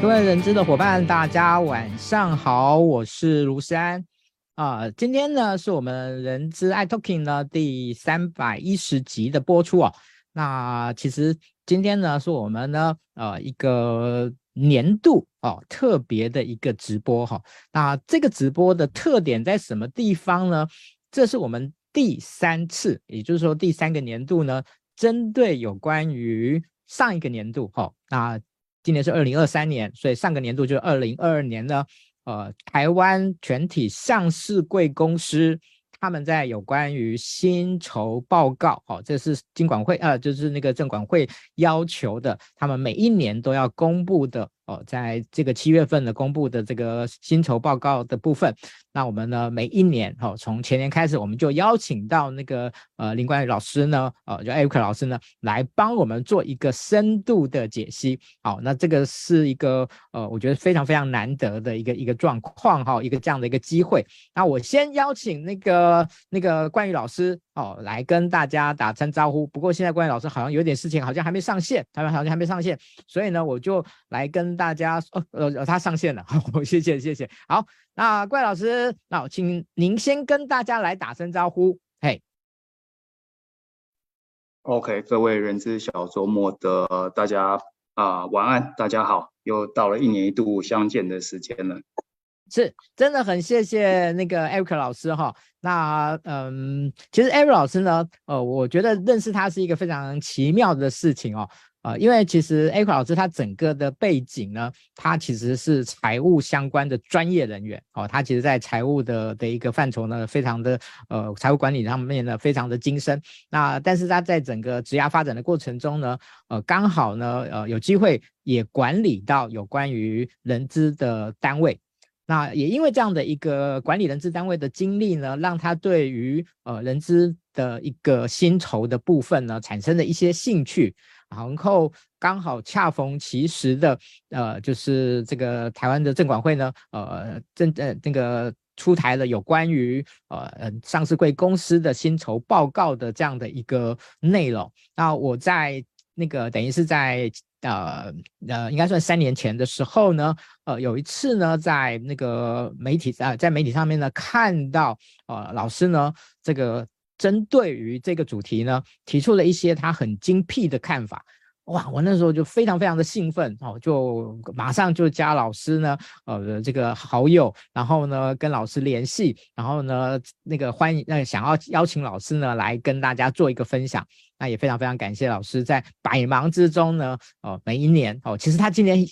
各位人资的伙伴，大家晚上好，我是卢山啊。今天呢是我们人资爱 Talking 呢第三百一十集的播出哦。那其实今天呢是我们呢呃一个年度哦特别的一个直播哈、那这个直播的特点在什么地方呢？这是我们第三次，也就是说第三个年度呢，针对有关于上一个年度哈、那。今年是二零二三年，所以上个年度就是二零二二年呢。呃，台湾全体上市贵公司他们在有关于薪酬报告，哦，这是金管会呃，就是那个证管会要求的，他们每一年都要公布的。哦，在这个七月份的公布的这个薪酬报告的部分，那我们呢每一年哦，从前年开始，我们就邀请到那个呃林冠宇老师呢，呃，就艾瑞克老师呢，来帮我们做一个深度的解析。好，那这个是一个呃，我觉得非常非常难得的一个一个状况哈，一个这样的一个机会。那我先邀请那个那个冠宇老师哦，来跟大家打声招呼。不过现在冠宇老师好像有点事情，好像还没上线，他们好像还没上线，所以呢，我就来跟。大家哦，呃，他上线了，好，谢谢，谢谢。好，那怪老师，那请您先跟大家来打声招呼，嘿。OK，各位人资小周末的大家啊、呃，晚安，大家好，又到了一年一度相见的时间了，是，真的很谢谢那个 Eric 老师哈。那嗯，其实 Eric 老师呢，呃，我觉得认识他是一个非常奇妙的事情哦。呃，因为其实 Eric 老师他整个的背景呢，他其实是财务相关的专业人员哦，他其实在财务的的一个范畴呢，非常的呃财务管理上面呢，非常的精深。那但是他在整个职涯发展的过程中呢，呃，刚好呢，呃，有机会也管理到有关于人资的单位。那也因为这样的一个管理人资单位的经历呢，让他对于呃人资的一个薪酬的部分呢，产生了一些兴趣。然后刚好恰逢其时的，呃，就是这个台湾的证管会呢，呃，证呃那个出台了有关于呃上市贵公司的薪酬报告的这样的一个内容。那我在那个等于是在呃呃应该算三年前的时候呢，呃有一次呢在那个媒体啊、在媒体上面呢看到呃老师呢这个。针对于这个主题呢，提出了一些他很精辟的看法。哇，我那时候就非常非常的兴奋哦，就马上就加老师呢，呃，这个好友，然后呢跟老师联系，然后呢那个欢迎，那想要邀请老师呢来跟大家做一个分享。那也非常非常感谢老师在百忙之中呢，哦，每一年哦，其实他今年。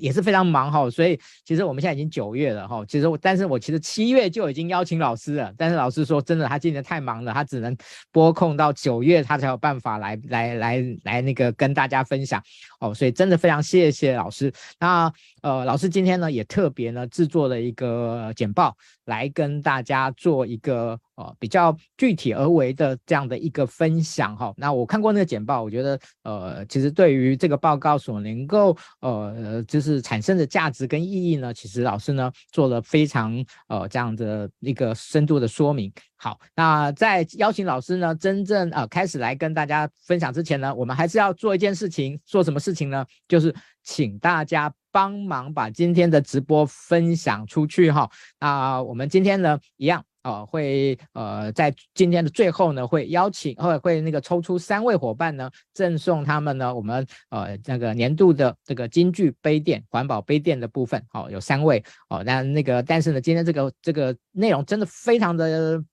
也是非常忙哈，所以其实我们现在已经九月了哈。其实我，但是我其实七月就已经邀请老师了，但是老师说真的，他今年太忙了，他只能拨空到九月，他才有办法来来来来那个跟大家分享哦。所以真的非常谢谢老师。那呃，老师今天呢也特别呢制作了一个简报，来跟大家做一个。呃，比较具体而为的这样的一个分享哈。那我看过那个简报，我觉得呃，其实对于这个报告所能够呃，就是产生的价值跟意义呢，其实老师呢做了非常呃这样的一个深度的说明。好，那在邀请老师呢真正呃开始来跟大家分享之前呢，我们还是要做一件事情，做什么事情呢？就是请大家帮忙把今天的直播分享出去哈。那我们今天呢一样。呃，会呃，在今天的最后呢，会邀请会会那个抽出三位伙伴呢，赠送他们呢，我们呃那个年度的这个金句杯垫环保杯垫的部分，好、哦，有三位哦。那那个但是呢，今天这个这个内容真的非常的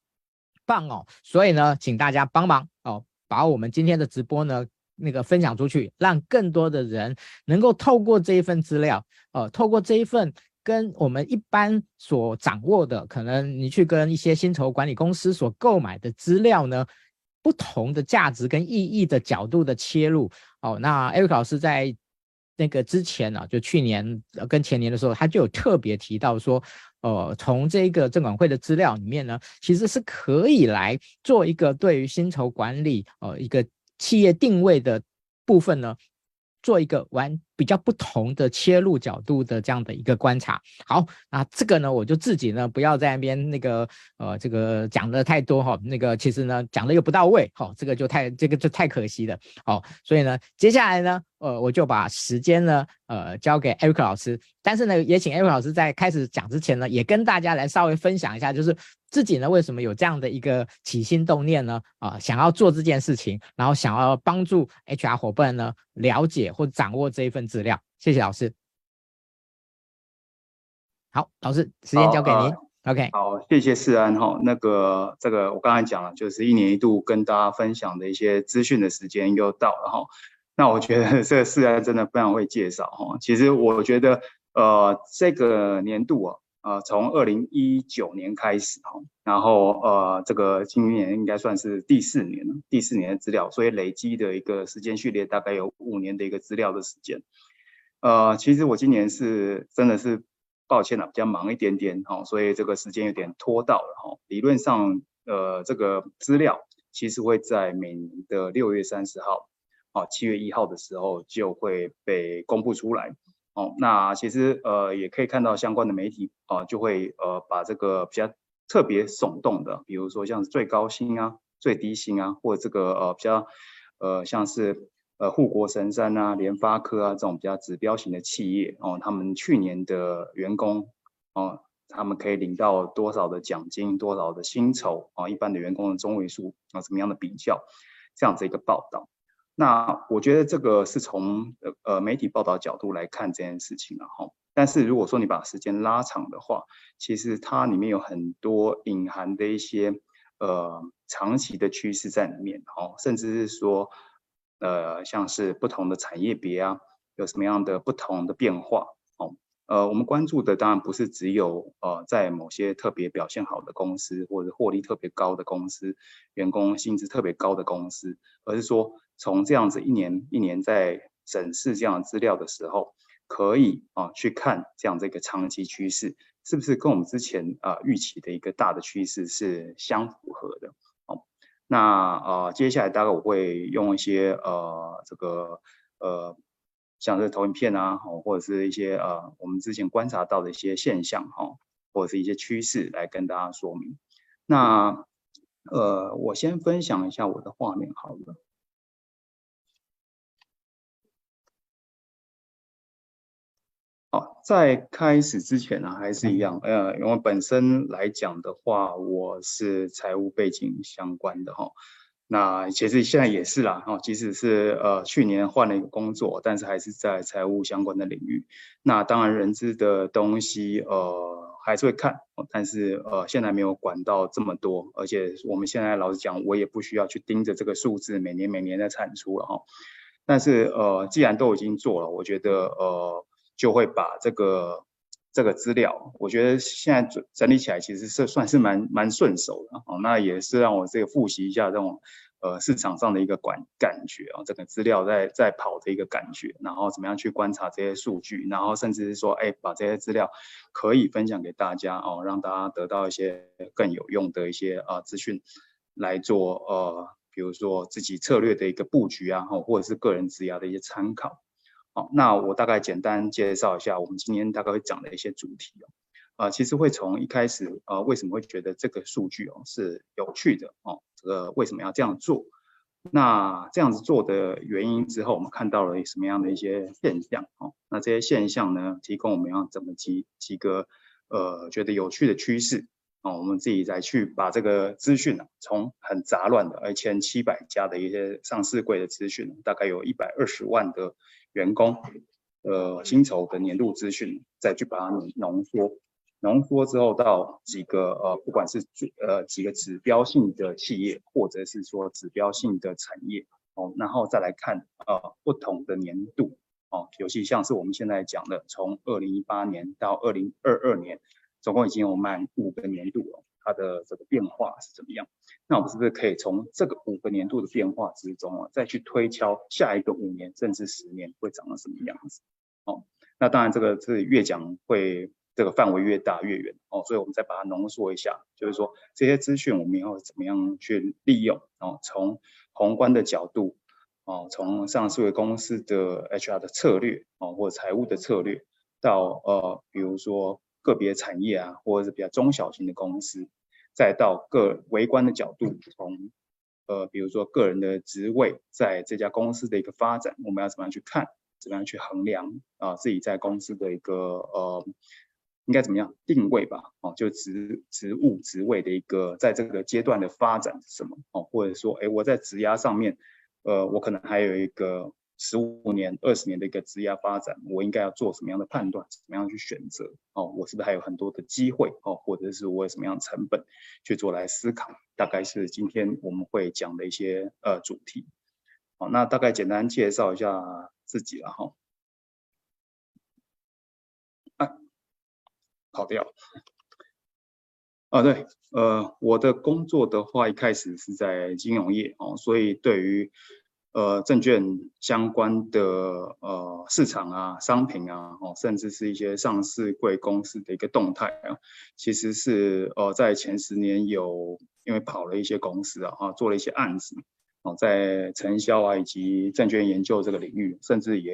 棒哦，所以呢，请大家帮忙哦，把我们今天的直播呢那个分享出去，让更多的人能够透过这一份资料，呃，透过这一份。跟我们一般所掌握的，可能你去跟一些薪酬管理公司所购买的资料呢，不同的价值跟意义的角度的切入。哦，那 Eric 老师在那个之前呢、啊，就去年跟前年的时候，他就有特别提到说，呃，从这个证管会的资料里面呢，其实是可以来做一个对于薪酬管理，呃，一个企业定位的部分呢，做一个完。比较不同的切入角度的这样的一个观察。好，那这个呢，我就自己呢不要在那边那个呃这个讲的太多哈，那个其实呢讲的又不到位，好，这个就太这个就太可惜了。好，所以呢接下来呢。呃，我就把时间呢，呃，交给 Eric 老师。但是呢，也请 Eric 老师在开始讲之前呢，也跟大家来稍微分享一下，就是自己呢为什么有这样的一个起心动念呢？啊、想要做这件事情，然后想要帮助 HR 伙伴呢了解或掌握这一份资料。谢谢老师。好，老师，时间交给您。呃、OK。好，谢谢世安哈。那个，这个我刚才讲了，就是一年一度跟大家分享的一些资讯的时间又到了哈。那我觉得这个世安真的非常会介绍哈。其实我觉得，呃，这个年度啊，呃，从二零一九年开始哈，然后呃，这个今年应该算是第四年了，第四年的资料，所以累积的一个时间序列大概有五年的一个资料的时间。呃，其实我今年是真的是抱歉了，比较忙一点点哈，所以这个时间有点拖到了哈。理论上，呃，这个资料其实会在每年的六月三十号。哦，七月一号的时候就会被公布出来。哦，那其实呃也可以看到相关的媒体啊、就会呃把这个比较特别耸动的，比如说像最高薪啊、最低薪啊，或者这个呃比较呃像是呃护国神山啊、联发科啊这种比较指标型的企业哦，他们去年的员工哦，他们可以领到多少的奖金、多少的薪酬啊、一般的员工的中位数啊，怎么样的比较，这样子一个报道。那我觉得这个是从呃媒体报道角度来看这件事情了哈。但是如果说你把时间拉长的话，其实它里面有很多隐含的一些呃长期的趋势在里面哈，甚至是说呃像是不同的产业别啊，有什么样的不同的变化哦。呃，我们关注的当然不是只有呃在某些特别表现好的公司或者获利特别高的公司，员工薪资特别高的公司，而是说。从这样子一年一年在审视这样的资料的时候，可以啊去看这样这个长期趋势是不是跟我们之前啊预期的一个大的趋势是相符合的。哦，那啊接下来大概我会用一些呃这个呃像是投影片啊，或者是一些呃我们之前观察到的一些现象哈，或者是一些趋势来跟大家说明。那呃我先分享一下我的画面好了。好，在开始之前呢、还是一样，呃，因为本身来讲的话，我是财务背景相关的哈。那其实现在也是啦，哈，即使是呃去年换了一个工作，但是还是在财务相关的领域。那当然人资的东西，呃，还是会看，但是呃现在没有管到这么多，而且我们现在老实讲，我也不需要去盯着这个数字每年每年的产出了哈。但是呃，既然都已经做了，我觉得呃。就会把这个这个资料，我觉得现在整整理起来其实是算是蛮蛮顺手的哦。那也是让我这个复习一下这种呃市场上的一个感感觉啊，这个资料在在跑的一个感觉，然后怎么样去观察这些数据，然后甚至是说，哎，把这些资料可以分享给大家哦，让大家得到一些更有用的一些啊资讯来做呃，比如说自己策略的一个布局啊，或者是个人职涯的一些参考。好，那我大概简单介绍一下我们今天大概会讲的一些主题哦。呃，其实会从一开始，呃，为什么会觉得这个数据哦是有趣的哦？这个为什么要这样做？那这样子做的原因之后，我们看到了什么样的一些现象哦？那这些现象呢，提供我们要怎么几几个呃觉得有趣的趋势哦？我们自己再去把这个资讯啊，从很杂乱的一千七百家的一些上市柜的资讯，大概有一百二十万的。员工呃薪酬的年度资讯，再去把它浓缩，浓缩之后到几个呃不管是呃几个指标性的企业，或者是说指标性的产业哦，然后再来看呃不同的年度哦，尤其像是我们现在讲的，从二零一八年到二零二二年，总共已经有满五个年度了。它的这个变化是怎么样？那我们是不是可以从这个五个年度的变化之中啊，再去推敲下一个五年甚至十年会长得什么样子？哦，那当然这个是越讲会这个范围越大越远哦，所以我们再把它浓缩一下，就是说这些资讯我们要怎么样去利用哦，从宏观的角度。哦，从上市公司的 HR 的策略哦，或财务的策略，到呃，比如说个别产业啊，或者是比较中小型的公司，再到个微观的角度，从呃，比如说个人的职位在这家公司的一个发展，我们要怎么样去看，怎么样去衡量啊，自己在公司的一个呃。应该怎么样定位吧？哦，就职职务职位的一个在这个阶段的发展是什么？哦，或者说，哎，我在职涯上面，呃，我可能还有一个十五年、二十年的一个职涯发展，我应该要做什么样的判断？怎么样去选择？哦，我是不是还有很多的机会？哦，或者是我有什么样的成本去做来思考？大概是今天我们会讲的一些呃主题。好，那大概简单介绍一下自己了哈。跑掉。啊，对，呃，我的工作的话，一开始是在金融业哦，所以对于呃证券相关的呃市场啊、商品啊，哦，甚至是一些上市贵公司的一个动态啊，其实是呃在前十年有因为跑了一些公司啊，啊做了一些案子哦，在承销啊以及证券研究这个领域，甚至也。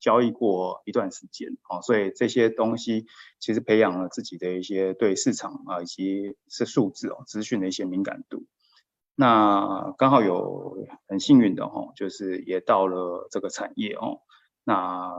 交易过一段时间，啊，所以这些东西其实培养了自己的一些对市场啊以及是数字哦资讯的一些敏感度。那刚好有很幸运的哈，就是也到了这个产业哦，那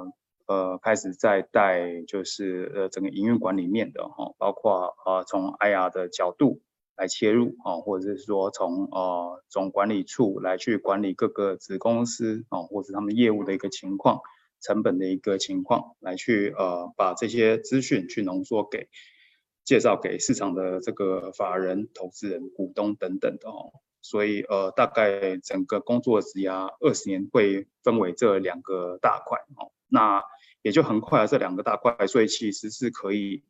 呃开始在带就是呃整个营运管理面的哈，包括呃从 IR 的角度来切入啊，或者是说从呃总管理处来去管理各个子公司啊，或者他们业务的一个情况。成本的一个情况，来去呃把这些资讯去浓缩给介绍给市场的这个法人、投资人、股东等等的哦。所以呃大概整个工作职涯二十年会分为这两个大块哦。那也就很快这两个大块，所以其实是可以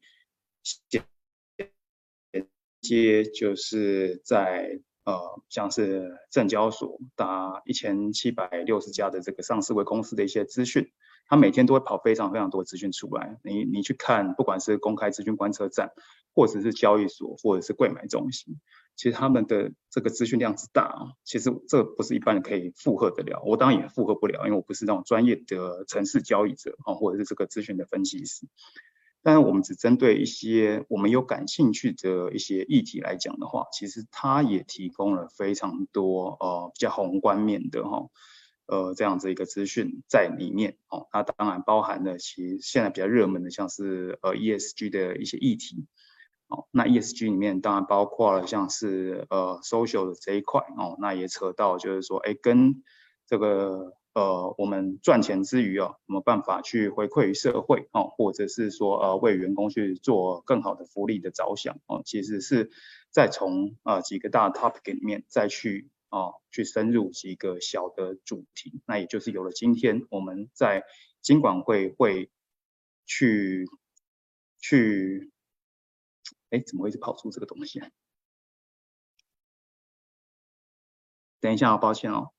接就是在呃像是证交所达一千七百六十家的这个上市柜公司的一些资讯。他每天都会跑非常非常多资讯出来，你你去看，不管是公开资讯观测站，或者是交易所，或者是柜买中心，其实他们的这个资讯量之大啊，其实这不是一般人可以负荷得了。我当然也负荷不了，因为我不是那种专业的城市交易者啊，或者是这个资讯的分析师。但是我们只针对一些我们有感兴趣的一些议题来讲的话，其实它也提供了非常多呃比较宏观面的哈。呃，这样子一个资讯在里面哦，它当然包含了其实现在比较热门的，像是呃 ESG 的一些议题哦。那 ESG 里面当然包括了像是呃 social 的这一块哦，那也扯到就是说，哎，跟这个呃我们赚钱之余哦，有没有办法去回馈于社会哦，或者是说呃为员工去做更好的福利的着想哦，其实是再从呃几个大 topic 里面再去。哦，去深入几个小的主题，那也就是有了今天我们在金管会会去去，哎，怎么会一直跑出这个东西啊？等一下啊，抱歉哦，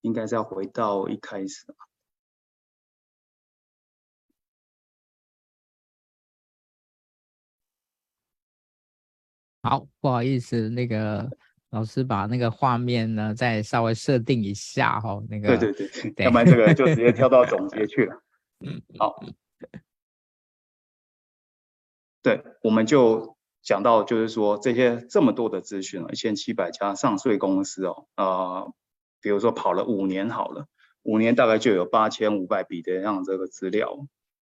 应该是要回到一开始。好，不好意思，那个老师把那个画面呢再稍微设定一下哈，那个对对对，对要不然这个就直接 跳到总结去了。嗯，好，对，我们就讲到就是说这些这么多的资讯了，一千七百家上税公司哦，呃，比如说跑了五年好了，五年大概就有八千五百笔的这样这个资料，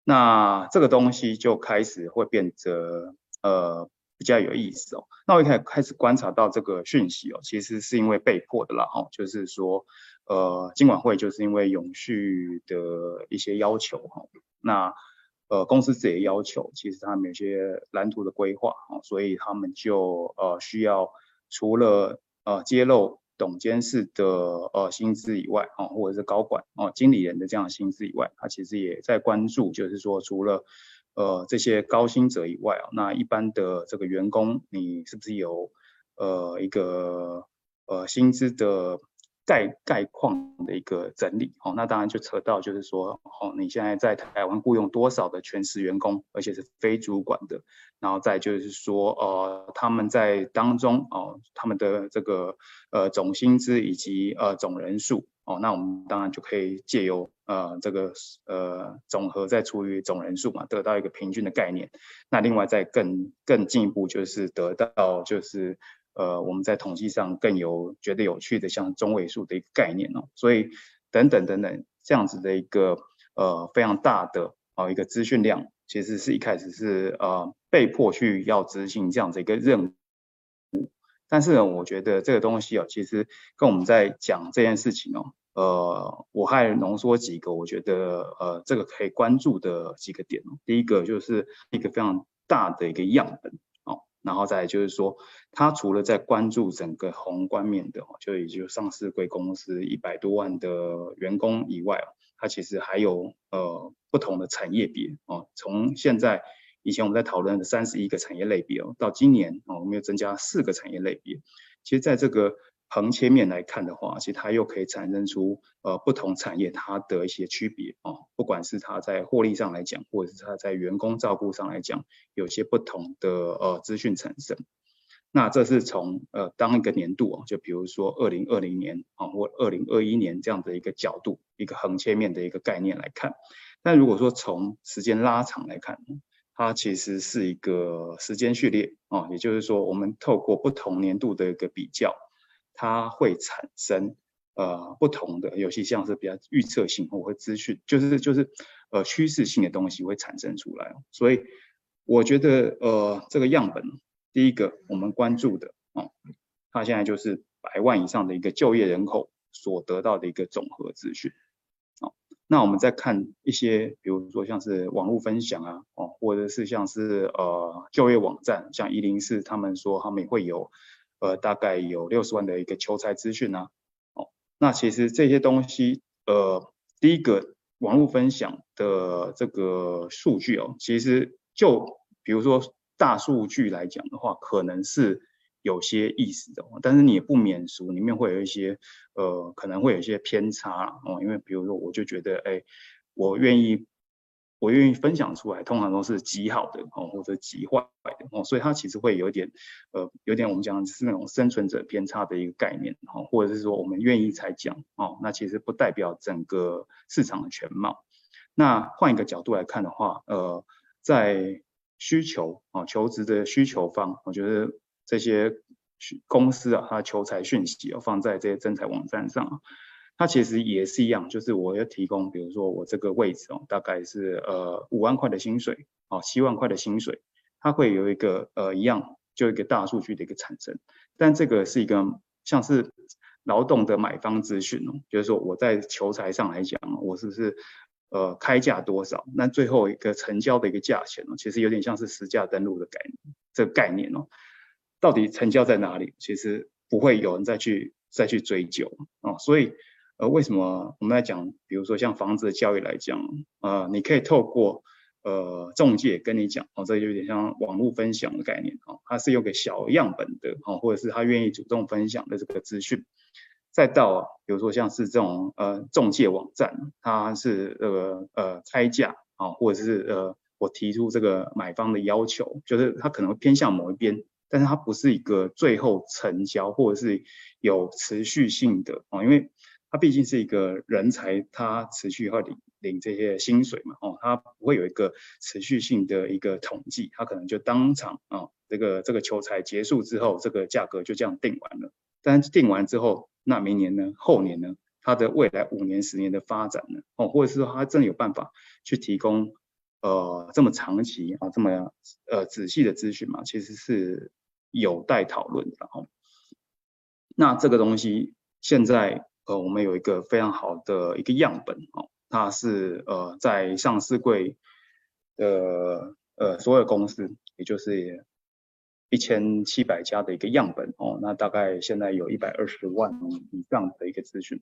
那这个东西就开始会变得呃。比较有意思哦，那我一开始开始观察到这个讯息哦，其实是因为被迫的啦哈，就是说，呃，金管会就是因为永续的一些要求哈，那呃公司自己的要求，其实他们有些蓝图的规划啊，所以他们就呃需要除了呃揭露董监事的呃薪资以外啊，或者是高管哦经理人的这样的薪资以外，他其实也在关注，就是说除了呃，这些高薪者以外啊，那一般的这个员工，你是不是有呃一个呃薪资的概概况的一个整理？哦，那当然就扯到就是说哦，你现在在台湾雇佣多少的全时员工，而且是非主管的，然后再就是说呃他们在当中哦他们的这个呃总薪资以及呃总人数。哦，那我们当然就可以借由呃这个呃总和再除以总人数嘛，得到一个平均的概念。那另外再更更进一步就是得到就是。呃，我们在统计上更有觉得有趣的，像中位数的一个概念哦，所以等等等等这样子的一个呃非常大的啊、一个资讯量，其实是一开始是呃被迫去要执行这样子一个任务，但是呢，我觉得这个东西哦，其实跟我们在讲这件事情哦，呃，我还浓缩几个我觉得呃这个可以关注的几个点哦，第一个就是一个非常大的一个样本哦。然后再就是说，它除了在关注整个宏观面的哦，就也就上市柜公司一百多万的员工以外，它其实还有呃不同的产业别哦。从现在以前我们在讨论的三十一个产业类别哦，到今年哦，我们又增加四个产业类别。其实在这个横切面来看的话，其实它又可以产生出呃不同产业它的一些区别哦，不管是它在获利上来讲，或者是它在员工照顾上来讲，有些不同的呃资讯产生。那这是从呃当一个年度哦，就比如说二零二零年啊或二零二一年这样的一个角度，一个横切面的一个概念来看。但如果说从时间拉长来看，它其实是一个时间序列啊，也就是说我们透过不同年度的一个比较。它会产生呃不同的，尤其像是比较预测性或者资讯，就是就是呃趋势性的东西会产生出来。所以我觉得呃这个样本，第一个我们关注的啊、哦，它现在就是百万以上的一个就业人口所得到的一个总和资讯。好、哦，那我们再看一些，比如说像是网络分享啊，哦，或者是像是呃就业网站，像一零四他们说他们也会有。呃，大概有六十万的一个求财资讯啊，哦，那其实这些东西，呃，第一个网络分享的这个数据哦，其实就比如说大数据来讲的话，可能是有些意思的，但是你也不免俗，里面会有一些呃，可能会有一些偏差哦，因为比如说我就觉得，哎，我愿意。我愿意分享出来，通常都是极好的哦，或者极坏的哦，所以它其实会有点，呃，有点我们讲是那种生存者偏差的一个概念哈，或者是说我们愿意才讲哦，那其实不代表整个市场的全貌。那换一个角度来看的话，呃，在需求啊求职的需求方，我觉得这些公司啊，它求才讯息要放在这些征才网站上。它其实也是一样，就是我要提供，比如说我这个位置哦，大概是呃五万块的薪水哦，七万块的薪水，它会有一个呃一样，就一个大数据的一个产生，但这个是一个像是劳动的买方资讯哦，就是说我在求财上来讲，我是不是呃开价多少，那最后一个成交的一个价钱哦，其实有点像是实价登录的概念，这个概念哦，到底成交在哪里，其实不会有人再去再去追究哦，所以。呃，为什么我们来讲，比如说像房子的交易来讲，呃，你可以透过呃中介跟你讲，哦，这有点像网络分享的概念，哦，它是有个小样本的，哦，或者是他愿意主动分享的这个资讯，再到比如说像是这种呃中介网站，它是呃呃开价，啊、哦，或者是呃我提出这个买方的要求，就是它可能会偏向某一边，但是它不是一个最后成交或者是有持续性的，哦，因为。他毕竟是一个人才，他持续会领领这些薪水嘛，哦，他不会有一个持续性的一个统计，他可能就当场啊、哦，这个这个求财结束之后，这个价格就这样定完了。但定完之后，那明年呢，后年呢，他的未来五年、十年的发展呢，哦，或者是说他真的有办法去提供呃这么长期啊这么呃仔细的资讯嘛，其实是有待讨论的哦。那这个东西现在。呃，我们有一个非常好的一个样本哦，它是呃在上市柜的呃所有公司，也就是一千七百家的一个样本哦，那大概现在有一百二十万以上的一个资讯，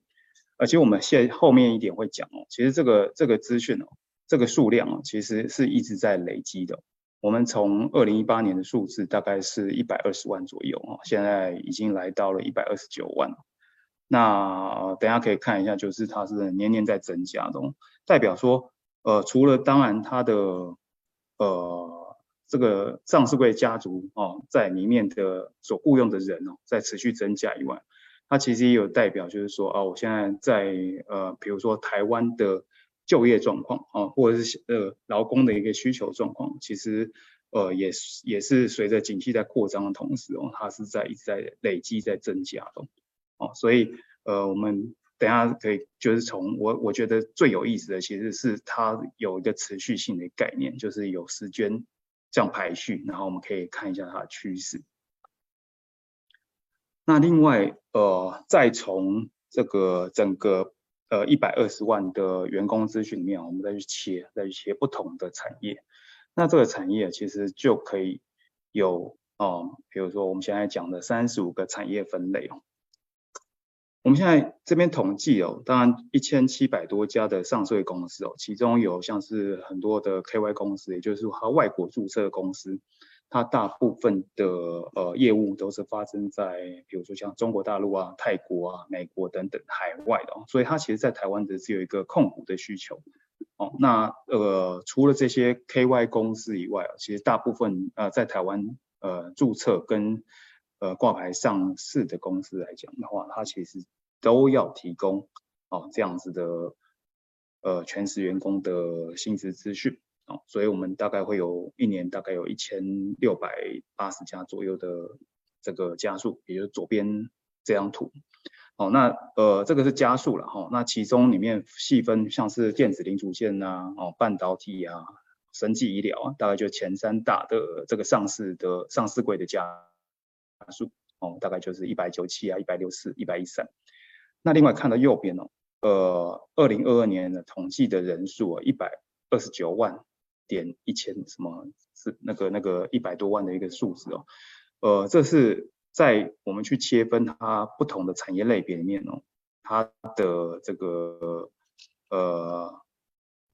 而且我们现后面一点会讲哦，其实这个这个资讯哦，这个数量哦，其实是一直在累积的。我们从二零一八年的数字大概是一百二十万左右哦，现在已经来到了一百二十九万。那等下可以看一下，就是它是年年在增加的，代表说，呃，除了当然它的呃这个上市柜家族哦，在里面的所雇佣的人哦，在持续增加以外，它其实也有代表，就是说啊，我现在在呃，比如说台湾的就业状况啊，或者是呃劳工的一个需求状况，其实呃也也是随着景气在扩张的同时哦，它是在一直在累积在增加的。哦所以呃，我们等下可以就是从我我觉得最有意思的，其实是它有一个持续性的概念，就是有时间这样排序，然后我们可以看一下它的趋势。那另外呃，再从这个整个呃一百二十万的员工资讯里面，我们再去切，再去切不同的产业。那这个产业其实就可以有哦、比如说我们现在讲的三十五个产业分类哦。我们现在这边统计哦，当然一千七百多家的上市公司哦，其中有像是很多的 KY 公司，也就是说它外国注册公司，它大部分的呃业务都是发生在比如说像中国大陆啊、泰国啊、美国等等海外的哦，所以它其实在台湾的是有一个控股的需求哦。那呃除了这些 KY 公司以外，其实大部分呃在台湾呃注册跟呃挂牌上市的公司来讲的话，它其实都要提供哦这样子的呃全时员工的薪资资讯哦，所以我们大概会有一年大概有一千六百八十家左右的这个加速，也就是左边这张图。哦，那呃这个是加速了哈，那其中里面细分像是电子零组件呐、哦半导体啊、生技医疗啊，大概就前三大的这个上市的上市柜的家数哦，大概就是一百九七啊、一百六四、一百一三。那另外看到右边哦，呃，二零二二年的统计的人数啊，一百二十九万点一千什么是那个那个一百多万的一个数字哦，呃，这是在我们去切分它不同的产业类别里面哦，它的这个呃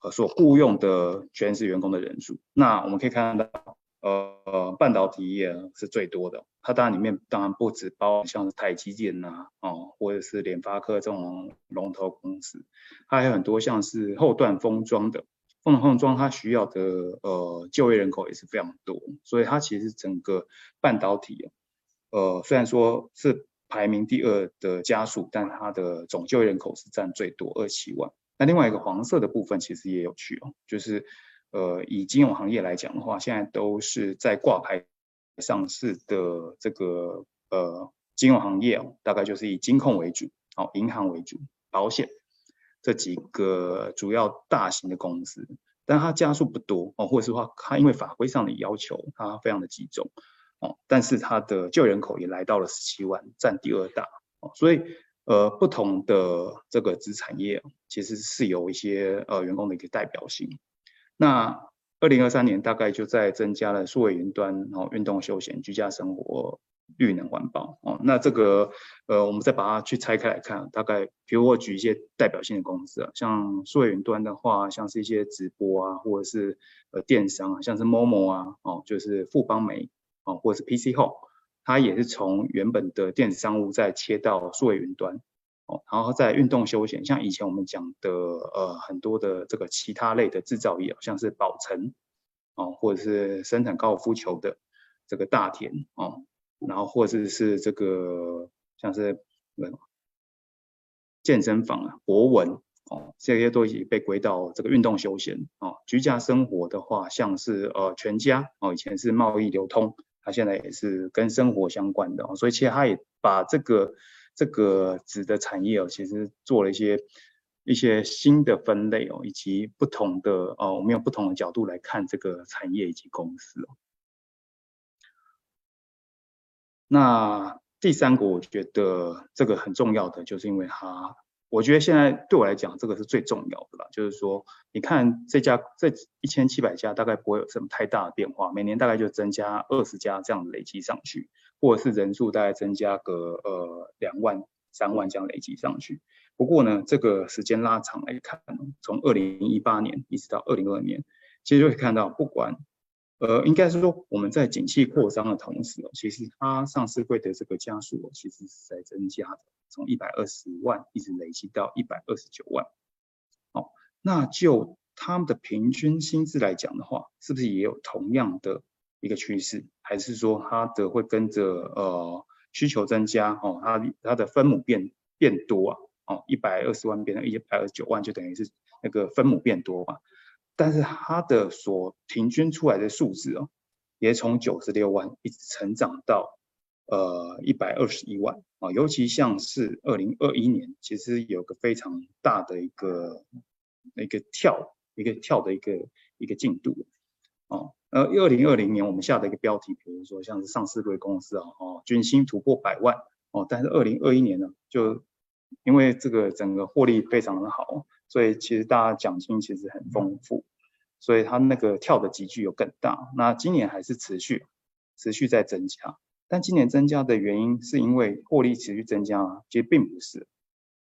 呃所雇佣的全职员工的人数，那我们可以看到。呃，半导体业是最多的，它当然里面当然不止包像是台积电呐，哦，或者是联发科这种龙头公司，它还有很多像是后段封装的，后段封装它需要的呃就业人口也是非常多，所以它其实整个半导体，呃，虽然说是排名第二的家数，但它的总就业人口是占最多二七万。那另外一个黄色的部分其实也有趣哦，就是。呃，以金融行业来讲的话，现在都是在挂牌上市的这个呃金融行业哦，大概就是以金控为主，哦，银行为主，保险这几个主要大型的公司，但它家数不多哦，或者是说它因为法规上的要求，它非常的集中哦，但是它的就业人口也来到了十七万，占第二大哦，所以呃不同的这个子产业其实是有一些呃员工的一个代表性。那二零二三年大概就在增加了数位云端，然后运动休闲、居家生活、绿能环保哦。那这个呃，我们再把它去拆开来看，大概比如我举一些代表性的公司啊，像数位云端的话，像是一些直播啊，或者是呃电商啊，像是 Momo 啊，哦，就是富邦媒哦，或者是 PC Home，它也是从原本的电子商务再切到数位云端。哦，然后在运动休闲，像以前我们讲的，呃，很多的这个其他类的制造业，像是宝成，哦，或者是生产高尔夫球的这个大田，哦，然后或者是这个像是健身房啊，博文，哦，这些都已经被归到这个运动休闲，哦，居家生活的话，像是呃全家，哦，以前是贸易流通，它现在也是跟生活相关的，所以其实它也把这个。这个子的产业哦，其实做了一些一些新的分类哦，以及不同的哦，我们用不同的角度来看这个产业以及公司哦。那第三个，我觉得这个很重要的，就是因为它，我觉得现在对我来讲，这个是最重要的啦。就是说，你看这家这一千七百家，大概不会有什么太大的变化，每年大概就增加二十家这样累积上去。或者是人数大概增加个呃两万三万这样累积上去。不过呢，这个时间拉长来看，从二零一八年一直到二零二二年，其实就会看到，不管呃，应该是说我们在景气扩张的同时哦，其实它上市会的这个家数其实是在增加的，从一百二十万一直累积到一百二十九万。哦，那就他们的平均薪资来讲的话，是不是也有同样的一个趋势？还是说它的会跟着呃需求增加哦，它它的分母变变多啊？哦，一百二十万变成一百二十九万，就等于是那个分母变多嘛？但是它的所平均出来的数字哦，也从九十六万一直成长到呃一百二十一万啊，尤其像是二零二一年，其实有个非常大的一个一个跳一个跳的一个一个进度哦。呃，二零二零年我们下的一个标题，比如说像是上市贵公司啊，哦，均薪突破百万哦，但是二零二一年呢，就因为这个整个获利非常的好。所以其实大家奖金其实很丰富，所以它那个跳的急剧有更大。那今年还是持续持续在增加，但今年增加的原因是因为获利持续增加吗？其实并不是。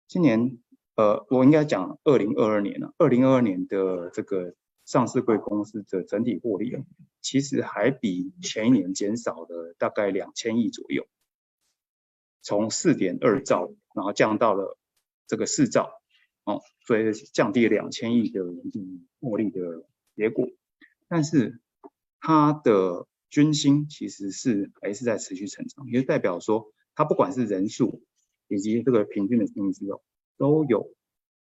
今年呃，我应该讲二零二二年了，二零二二年的这个上市贵公司的整体获利，其实还比前一年减少了大概两千亿左右，从四点二兆，然后降到了这个四兆。哦，所以降低了两千亿的获利的结果，但是它的军薪其实是还是在持续成长，也就代表说，它不管是人数以及这个平均的薪资哦，都有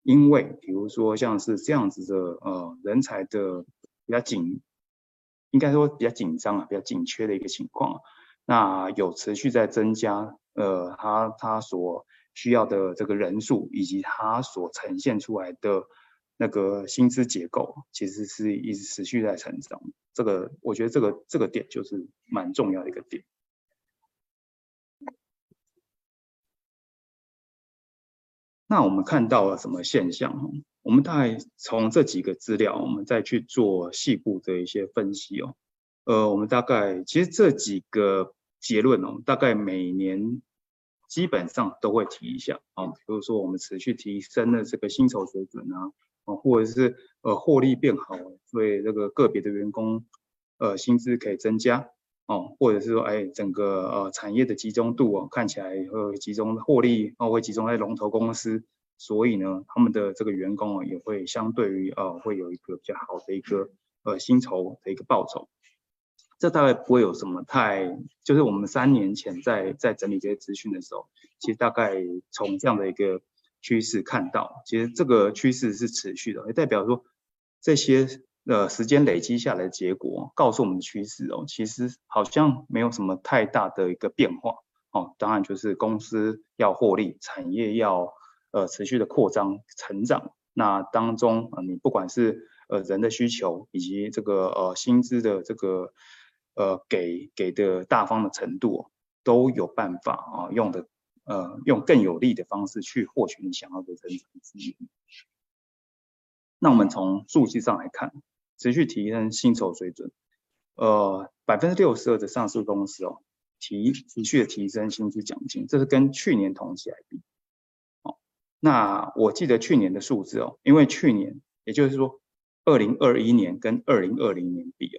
因为比如说像是这样子的呃人才的比较紧，应该说比较紧张啊，比较紧缺的一个情况，那有持续在增加，呃，它它所。需要的这个人数以及它所呈现出来的那个薪资结构，其实是一直持续在成长。这个我觉得这个这个点就是蛮重要的一个点。那我们看到了什么现象？我们大概从这几个资料，我们再去做细部的一些分析哦。呃，我们大概其实这几个结论哦，大概每年。基本上都会提一下啊，比如说我们持续提升的这个薪酬水准啊，啊，或者是呃获利变好，所以这个个别的员工呃薪资可以增加哦，或者是说哎整个呃产业的集中度啊，看起来会集中获利哦，会集中在龙头公司，所以呢他们的这个员工啊也会相对于呃会有一个比较好的一个呃薪酬的一个报酬。这大概不会有什么太，就是我们三年前在在整理这些资讯的时候，其实大概从这样的一个趋势看到，其实这个趋势是持续的，也代表说这些呃时间累积下来的结果，告诉我们的趋势哦，其实好像没有什么太大的一个变化哦。当然就是公司要获利，产业要呃持续的扩张成长，那当中啊、你不管是呃人的需求以及这个呃薪资的这个。呃，给给的大方的程度都有办法啊，用的呃，用更有利的方式去获取你想要的人才资源。那我们从数据上来看，持续提升薪酬水准，呃，百分之六十二的上市公司哦，提持续的提升薪资奖金，这是跟去年同期来比。哦，那我记得去年的数字哦，因为去年也就是说，二零二一年跟二零二零年比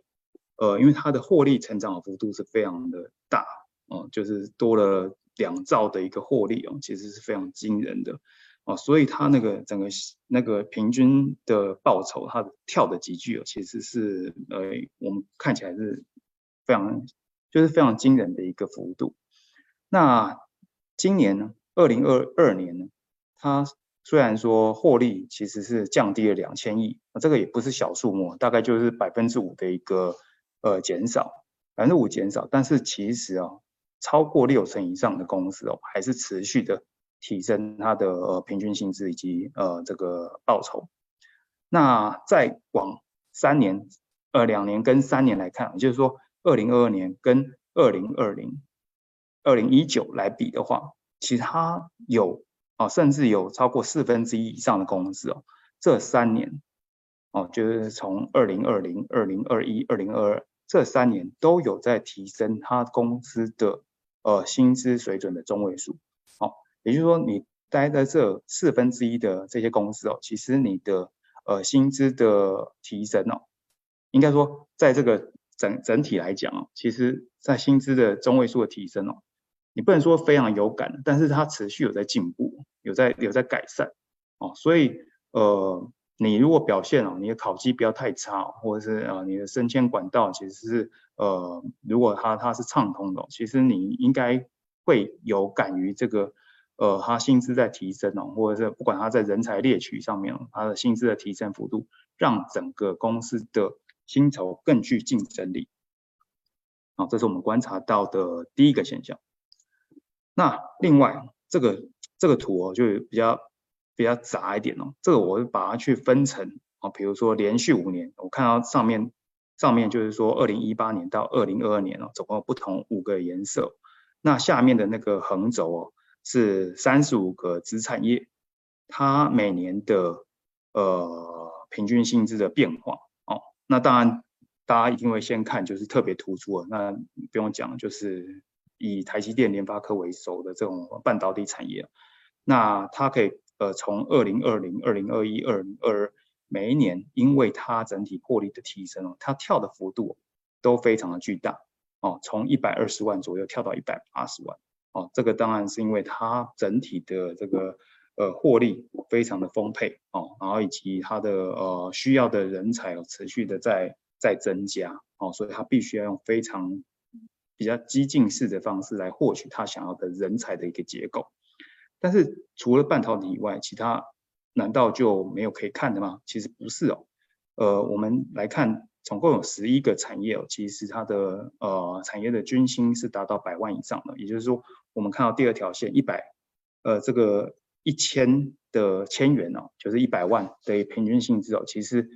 呃，因为它的获利成长的幅度是非常的大哦、就是多了两兆的一个获利哦，其实是非常惊人的哦、所以它那个整个那个平均的报酬，它跳的急剧哦，其实是呃，我们看起来是非常就是非常惊人的一个幅度。那今年呢，二零二二年呢，它虽然说获利其实是降低了两千亿，那这个也不是小数目，大概就是百分之五的一个。呃，减少百分之五减少，但是其实啊，超过六成以上的公司哦，还是持续的提升它的呃平均薪资以及呃这个报酬。那再往三年、呃两年跟三年来看，也就是说二零二二年跟二零二零、二零一九来比的话，其他有啊，甚至有超过四分之一以上的公司哦，这三年。哦，就是从二零二零、二零二一、二零二二这三年都有在提升他公司的呃薪资水准的中位数。也就是说，你待在这四分之一的这些公司哦，其实你的呃薪资的提升哦，应该说在这个整整体来讲哦，其实在薪资的中位数的提升哦，你不能说非常有感，但是它持续有在进步，有在有在改善哦，所以呃，你如果表现哦，你的考绩不要太差，或者是呃你的升迁管道其实是呃，如果它它是畅通的，其实你应该会有感于这个呃，它薪资在提升哦，或者是不管它在人才猎取上面，它的薪资的提升幅度，让整个公司的薪酬更具竞争力，好，这是我们观察到的第一个现象。那另外这个这个图哦，就比较比较杂一点哦。这个我会把它去分成啊，比如说连续五年，我看到上面上面就是说二零一八年到二零二二年哦，总共不同五个颜色。那下面的那个横轴哦，是三十五个子产业，它每年的呃平均薪资的变化哦。那当然，大家一定会先看就是特别突出的，那不用讲，就是以台积电、联发科为首的这种半导体产业，那它可以呃从二零二零、二零二一、二零二二每一年，因为它整体获利的提升哦，它跳的幅度都非常的巨大哦，从一百二十万左右跳到一百八十万哦，这个当然是因为它整体的这个。呃，获利非常的丰沛哦，然后以及它的呃需要的人才哦，持续的在在增加哦，所以它必须要用非常比较激进式的方式来获取它想要的人才的一个结构。但是除了半导体以外，其他难道就没有可以看的吗？其实不是哦。呃，我们来看，总共有十一个产业哦，其实它的呃产业的均薪是达到百万以上的，也就是说，我们看到第二条线一百，呃，这个。一千的千元哦，就是一百万的平均薪资哦，其实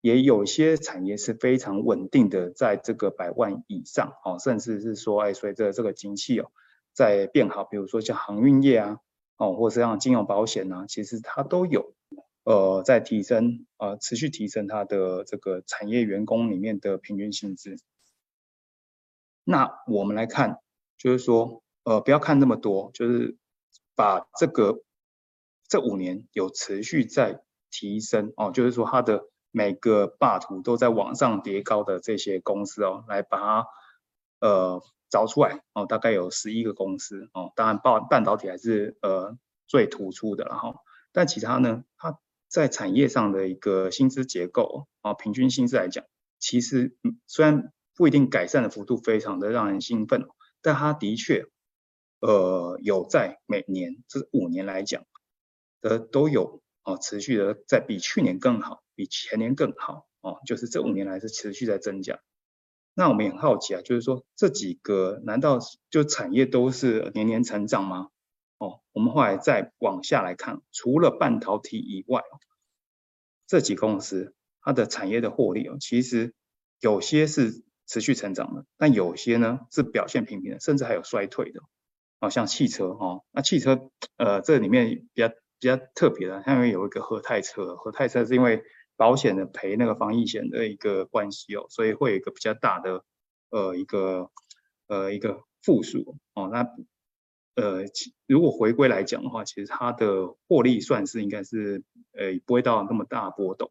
也有些产业是非常稳定的，在这个百万以上哦，甚至是说，哎，随着这个景气哦在变好，比如说像航运业啊，哦，或者像金融保险啊，其实它都有呃在提升，呃，持续提升它的这个产业员工里面的平均薪资。那我们来看，就是说，呃，不要看那么多，就是把这个。这五年有持续在提升哦，就是说它的每个霸图都在往上叠高的这些公司哦，来把它呃找出来哦，大概有十一个公司哦，当然半半导体还是呃最突出的，然后但其他呢，它在产业上的一个薪资结构啊，平均薪资来讲，其实虽然不一定改善的幅度非常的让人兴奋，但它的确呃有在每年这五年来讲。的都有哦，持续的在比去年更好，比前年更好哦，就是这五年来是持续在增加。那我们也很好奇啊，就是说这几个难道就产业都是年年成长吗？哦，我们后来再往下来看，除了半导体以外，这几公司它的产业的获利哦，其实有些是持续成长的，但有些呢是表现平平的，甚至还有衰退的。哦，像汽车哦，那汽车呃这里面比较。比较特别的，下面有一个和泰车，和泰车是因为保险的赔那个防疫险的一个关系哦，所以会有一个比较大的呃一个呃一个负数哦。那呃如果回归来讲的话，其实它的获利算是应该是呃不会到那么大波动。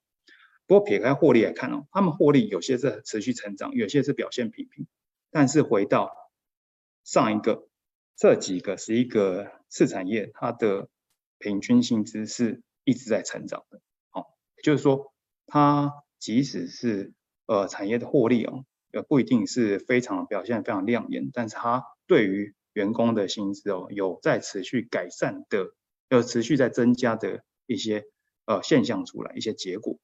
不过撇开获利来看哦，他们获利有些是持续成长，有些是表现平平。但是回到上一个这几个十一个次产业，它的平均薪资是一直在成长的，哦，就是说，它即使是呃产业的获利哦，也不一定是非常表现非常亮眼，但是它对于员工的薪资哦，有在持续改善的，有持续在增加的一些呃现象出来，一些结果。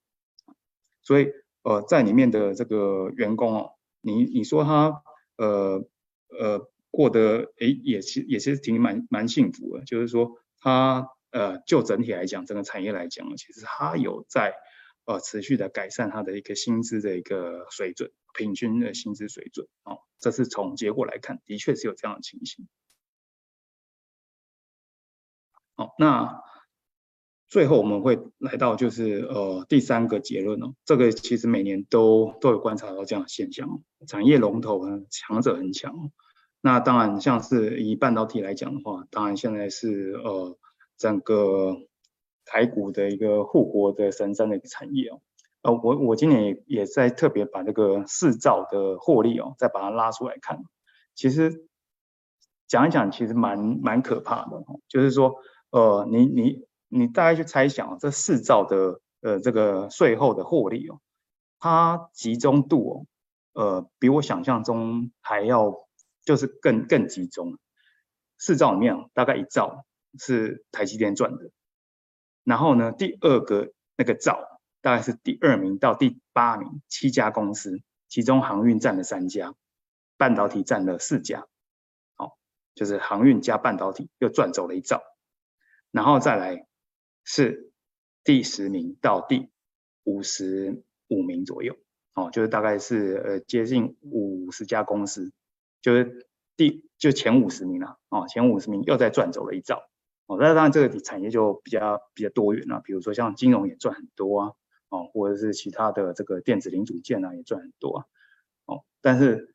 所以呃在里面的这个员工哦，你你说他呃呃过得诶也其也其实挺蛮蛮幸福的，就是说他。呃，就整体来讲，整个产业来讲，其实它有在呃持续的改善它的一个薪资的一个水准，平均的薪资水准哦，这是从结果来看，的确是有这样的情形。好，那最后我们会来到就是呃第三个结论哦，这个其实每年都都有观察到这样的现象，产业龙头呢强者很强。那当然，像是以半导体来讲的话，当然现在是呃。整个台股的一个护国的神山的一个产业哦，呃，我我今年也也在特别把这个四兆的获利哦，再把它拉出来看。其实讲一讲，其实蛮蛮可怕的哦，就是说，呃，你你你大概去猜想这四兆的呃这个税后的获利哦，它集中度哦，呃，比我想象中还要就是更更集中。四兆里面大概一兆是台积电赚的，然后呢，第二个那个兆。大概是第二名到第八名，七家公司，其中航运占了三家，半导体占了四家，好，就是航运加半导体又赚走了一兆，然后再来是第十名到第五十五名左右，哦，就是大概是呃接近五十家公司，就是第就前五十名了，哦，前五十名又再赚走了一兆，哦，那当然这个产业就比较比较多元了，比如说像金融也赚很多啊。哦，或者是其他的这个电子零组件啊，也赚很多啊。哦，但是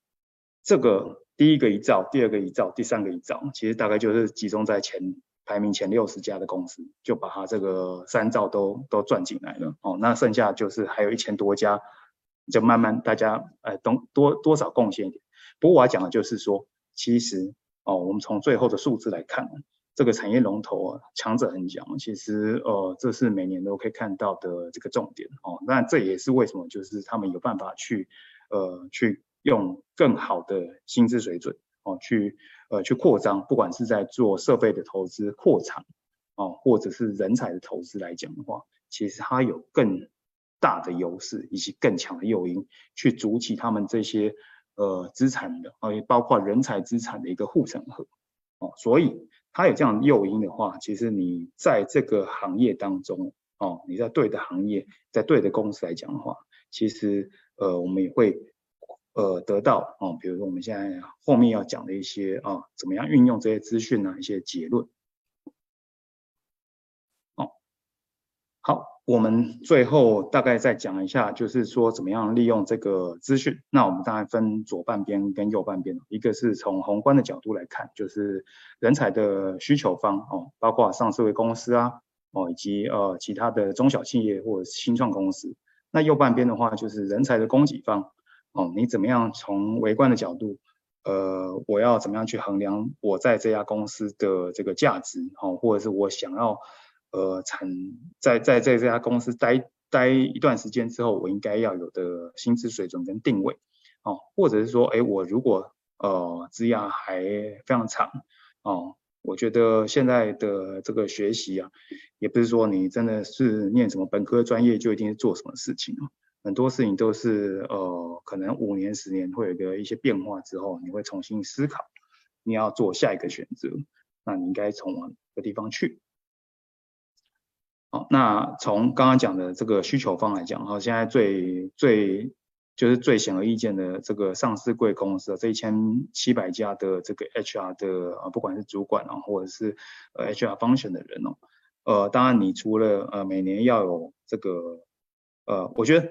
这个第一个一兆，第二个一兆，第三个一兆，其实大概就是集中在前排名前六十家的公司，就把它这个三兆都都赚进来了。哦，那剩下就是还有一千多家，就慢慢大家呃多多多少贡献一点。不过我要讲的就是说，其实哦，我们从最后的数字来看。这个产业龙头啊，强者恒强，其实呃，这是每年都可以看到的这个重点哦。那这也是为什么，就是他们有办法去呃，去用更好的薪资水准哦，去呃去扩张，不管是在做设备的投资扩产哦，或者是人才的投资来讲的话，其实它有更大的优势以及更强的诱因去筑起他们这些呃资产的啊，也包括人才资产的一个护城河哦，所以。它有这样诱因的话，其实你在这个行业当中，哦，你在对的行业，在对的公司来讲的话，其实呃，我们也会呃得到哦，比如说我们现在后面要讲的一些啊、哦，怎么样运用这些资讯呢？一些结论。哦，好。我们最后大概再讲一下，就是说怎么样利用这个资讯。那我们当然分左半边跟右半边，一个是从宏观的角度来看，就是人才的需求方哦，包括上市柜公司啊哦，以及呃其他的中小企业或者新创公司。那右半边的话，就是人才的供给方哦，你怎么样从微观的角度，呃，我要怎么样去衡量我在这家公司的这个价值哦，或者是我想要。呃，产在在在这家公司待待一段时间之后，我应该要有的薪资水准跟定位，哦，或者是说，哎，我如果呃职涯还非常长，哦，我觉得现在的这个学习啊，也不是说你真的是念什么本科专业就一定是做什么事情哦，很多事情都是呃，可能五年十年会有个一些变化之后，你会重新思考，你要做下一个选择，那你应该从哪个地方去？好，那从刚刚讲的这个需求方来讲，哈，现在最最就是最显而易见的这个上市贵公司，这一千七百家的这个 HR 的啊，不管是主管啊，或者是呃 HR function 的人哦，呃，当然你除了呃每年要有这个呃，我觉得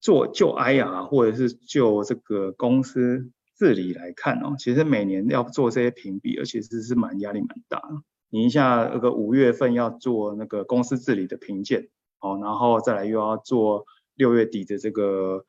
做就 IR 或者是就这个公司治理来看哦，其实每年要做这些评比，而且是是蛮压力蛮大的。你一下那个五月份要做那个公司治理的评鉴，哦，然后再来又要做六月底的这个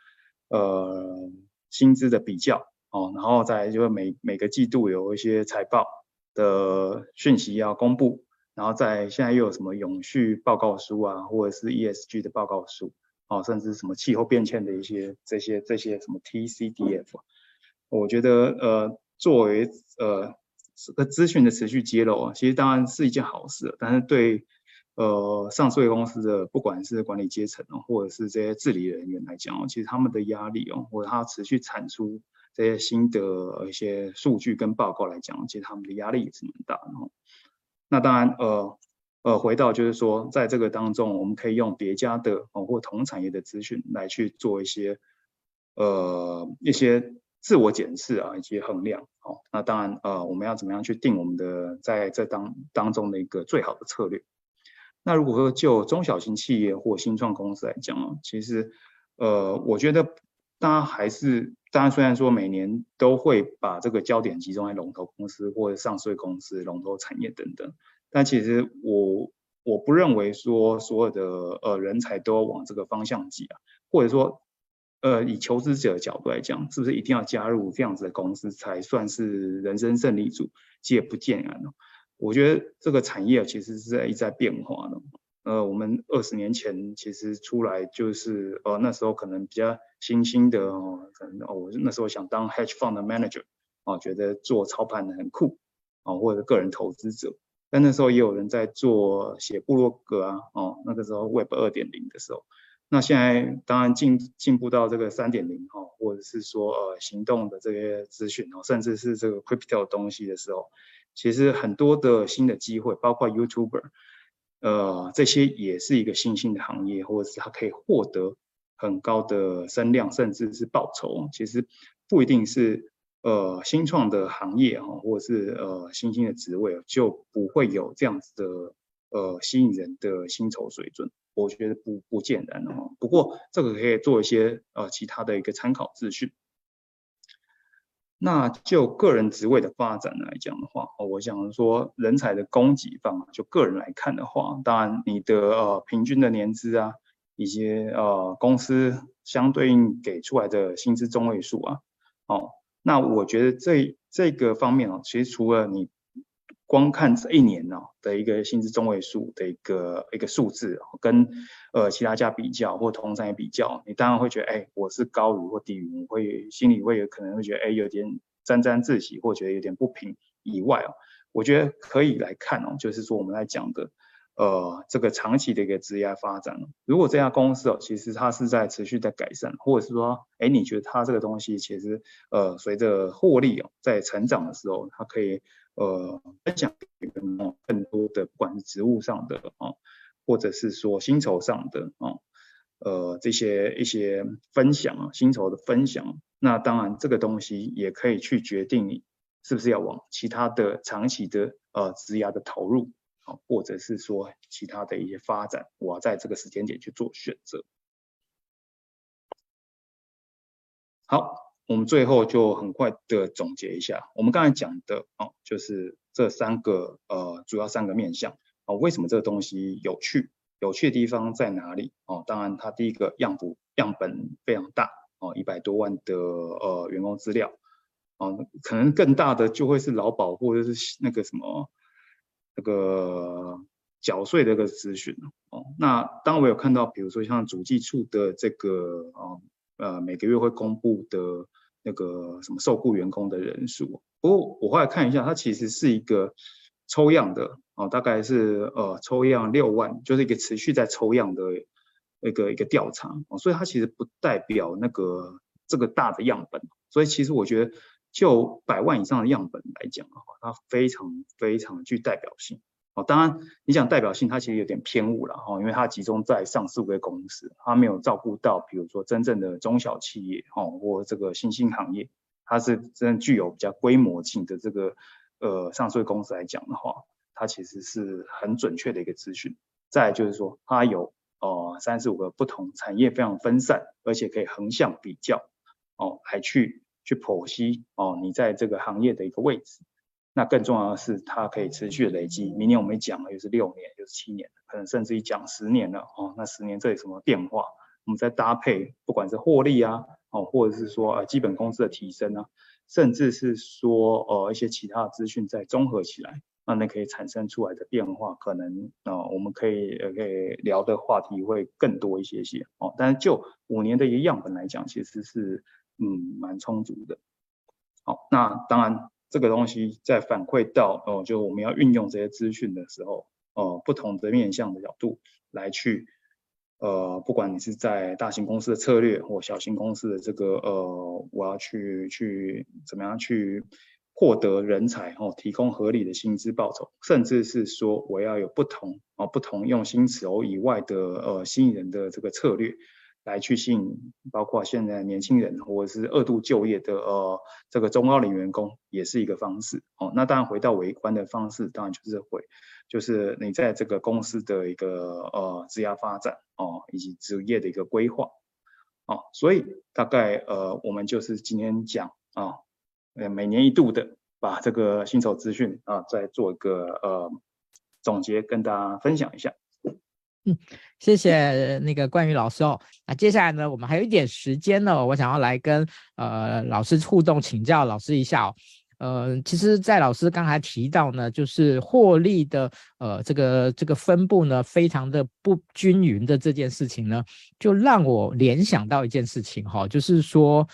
呃薪资的比较，哦，然后再来就是每每个季度有一些财报的讯息要公布，然后再现在又有什么永续报告书啊，或者是 ESG 的报告书，哦，甚至什么气候变迁的一些这些这些什么 TCDF，我觉得呃作为呃。这个资讯的持续揭露啊，其实当然是一件好事，但是对呃上市公司的不管是管理阶层哦，或者是这些治理人员来讲哦，其实他们的压力哦，或者他持续产出这些新的一些数据跟报告来讲，其实他们的压力也是蛮大的哦。那当然呃呃回到就是说，在这个当中，我们可以用别家的哦或同产业的资讯来去做一些呃一些。自我检视啊，以及衡量，哦，那当然，呃，我们要怎么样去定我们的在这当当中的一个最好的策略？那如果说就中小型企业或新创公司来讲啊，其实，呃，我觉得大家还是，大家虽然说每年都会把这个焦点集中在龙头公司或者上市公司、龙头产业等等，但其实我我不认为说所有的呃人才都要往这个方向挤啊，或者说呃以求职者的角度来讲，是不是一定要加入这样子的公司才算是人生胜利组？其实也不见然哦。我觉得这个产业其实是在一直在变化的。呃，我们二十年前其实出来就是呃那时候可能比较新兴的哦，可能哦我那时候想当 hedge fund manager 哦，觉得做操盘的很酷哦，或者个人投资者。但那时候也有人在做写部落格啊，哦，那个时候 Web 二点零的时候，那现在当然进进步到这个三点零哈，或者是说呃行动的这些资讯哦，甚至是这个 crypto 东西的时候，其实很多的新的机会，包括 YouTuber，呃，这些也是一个新兴的行业，或者是它可以获得很高的声量，甚至是报酬，其实不一定是。呃，新创的行业哈，或者是呃新兴的职位，就不会有这样子的呃吸引人的薪酬水准，我觉得不不尽然哦。不过这个可以做一些呃其他的一个参考资讯。那就个人职位的发展来讲的话，我想说人才的供给方，就个人来看的话，当然你的呃平均的年资啊，以及呃公司相对应给出来的薪资中位数啊，哦。那我觉得这这个方面哦，其实除了你光看这一年哦的一个薪资中位数的一个一个数字哦，跟呃其他家比较或同产业比较，你当然会觉得哎，我是高于或低于，你会心里会有可能会觉得哎有点沾沾自喜，或觉得有点不平以外哦，我觉得可以来看哦，就是说我们来讲的。呃，这个长期的一个职业发展，如果这家公司哦，其实它是在持续在改善，或者是说，哎，你觉得它这个东西其实呃，随着获利哦，在成长的时候，它可以呃分享给更多的，不管是职务上的哦，或者是说薪酬上的哦，呃，这些一些分享啊，薪酬的分享，那当然这个东西也可以去决定你是不是要往其他的长期的呃职业的投入。或者是说其他的一些发展，我要在这个时间点去做选择。好，我们最后就很快的总结一下，我们刚才讲的哦，就是这三个呃主要三个面向啊，为什么这个东西有趣？有趣的地方在哪里？哦，当然它第一个样本样本非常大哦，一百多万的呃员工资料哦，可能更大的就会是劳保或者是那个什么。那个缴税的一个资讯哦，那当我有看到，比如说像主计处的这个哦呃每个月会公布的那个什么受雇员工的人数，不过我后来看一下，它其实是一个抽样的哦，大概是呃抽样六万，就是一个持续在抽样的一个一个调查哦，所以它其实不代表那个这个大的样本，所以其实我觉得。就百万以上的样本来讲的话，它非常非常具代表性哦。当然，你讲代表性，它其实有点偏误了哈，因为它集中在上市柜公司，它没有照顾到，比如说真正的中小企业哈，或这个新兴行业，它是真具有比较规模性的这个呃上市公司来讲的话，它其实是很准确的一个资讯。再就是说，它有呃三十五个不同产业非常分散，而且可以横向比较哦，还去。去剖析哦，你在这个行业的一个位置，那更重要的是，它可以持续累积。明年我们讲了，又是六年，又是七年，可能甚至于讲十年了哦。那十年这有什么变化？我们再搭配，不管是获利啊，哦，或者是说呃基本工资的提升啊，甚至是说呃一些其他的资讯再综合起来，那那可以产生出来的变化，可能呃我们可以呃可以聊的话题会更多一些些哦。但是就五年的一个样本来讲，其实是。嗯，蛮充足的。好，那当然这个东西在反馈到哦，就我们要运用这些资讯的时候，哦，不同的面向的角度来去，呃，不管你是在大型公司的策略或小型公司的这个呃，我要去去怎么样去获得人才哦，提供合理的薪资报酬，甚至是说我要有不同哦，不同用薪酬以外的呃吸引人的这个策略。来去吸引，包括现在年轻人或者是二度就业的呃这个中高龄员工，也是一个方式哦。那当然回到围观的方式，当然就是会，就是你在这个公司的一个呃职业发展哦，以及职业的一个规划哦。所以大概呃我们就是今天讲啊，呃每年一度的把这个薪酬资讯啊再做一个呃。总结跟大家分享一下。嗯，谢谢那个冠宇老师哦。那接下来呢，我们还有一点时间呢，我想要来跟呃老师互动，请教老师一下哦。呃，其实，在老师刚才提到呢，就是获利的呃这个这个分布呢，非常的不均匀的这件事情呢，就让我联想到一件事情哈、哦，就是说，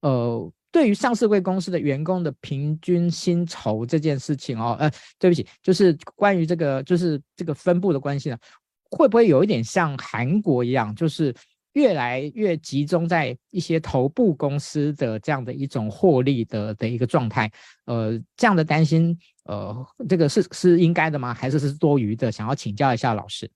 呃，对于上市柜公司的员工的平均薪酬这件事情哦，呃，对不起，就是关于这个就是这个分布的关系呢，会不会有一点像韩国一样，就是？越来越集中在一些头部公司的这样的一种获利的的一个状态，呃，这样的担心，呃，这个是是应该的吗？还是是多余的？想要请教一下老师。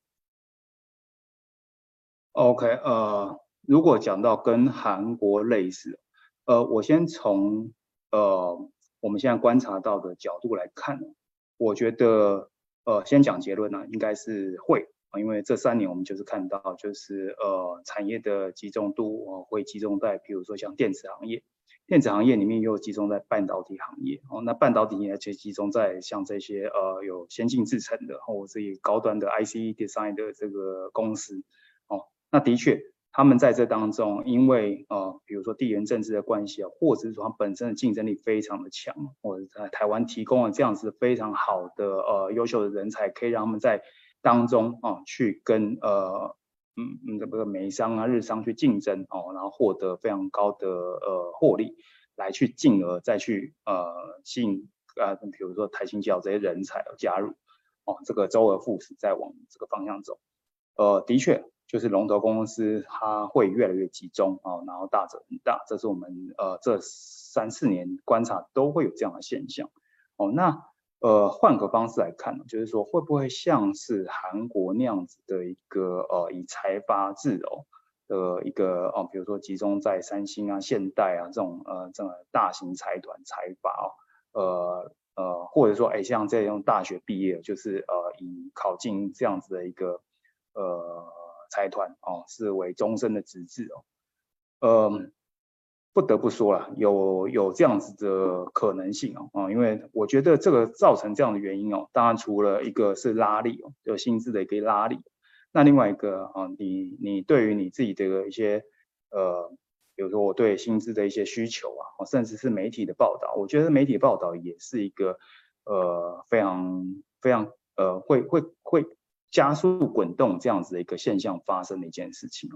OK，呃，如果讲到跟韩国类似，呃，我先从呃我们现在观察到的角度来看，我觉得呃先讲结论呢，应该是会。因为这三年我们就是看到，就是呃产业的集中度哦，会集中在，比如说像电子行业，电子行业里面又集中在半导体行业哦，那半导体也就集中在像这些呃有先进制程的或者是高端的 IC design 的这个公司哦，那的确他们在这当中，因为呃比如说地缘政治的关系啊，或者是说它本身的竞争力非常的强，或者在台湾提供了这样子非常好的呃优秀的人才，可以让他们在当中啊，去跟呃嗯嗯这个美商啊、日商去竞争哦，然后获得非常高的呃获利，来去进而再去呃吸引啊，比如说台新交这些人才加入哦，这个周而复始再往这个方向走。呃，的确就是龙头公司它会越来越集中哦，然后大者很大，这是我们呃这三四年观察都会有这样的现象哦，那。呃，换个方式来看，就是说会不会像是韩国那样子的一个呃以财阀制哦的一个哦，比如说集中在三星啊、现代啊这种呃这种大型财团财阀哦，呃呃或者说哎像这种大学毕业就是呃以考进这样子的一个呃财团哦视为终身的职志哦，呃。不得不说了，有有这样子的可能性哦，啊，因为我觉得这个造成这样的原因哦，当然除了一个是拉力哦，就薪资的一个拉力，那另外一个啊，你你对于你自己的一些呃，比如说我对薪资的一些需求啊，甚至是媒体的报道，我觉得媒体报道也是一个呃非常非常呃会会会加速滚动这样子的一个现象发生的一件事情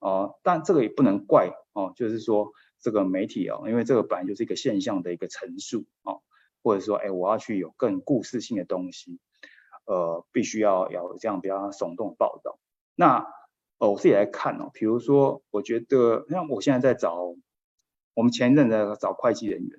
哦，啊，但这个也不能怪哦，就是说。这个媒体哦，因为这个本来就是一个现象的一个陈述哦，或者说，哎，我要去有更故事性的东西，呃，必须要有这样比较耸动的报道。那，我自己来看哦，比如说，我觉得像我现在在找，我们前一阵在找会计人员，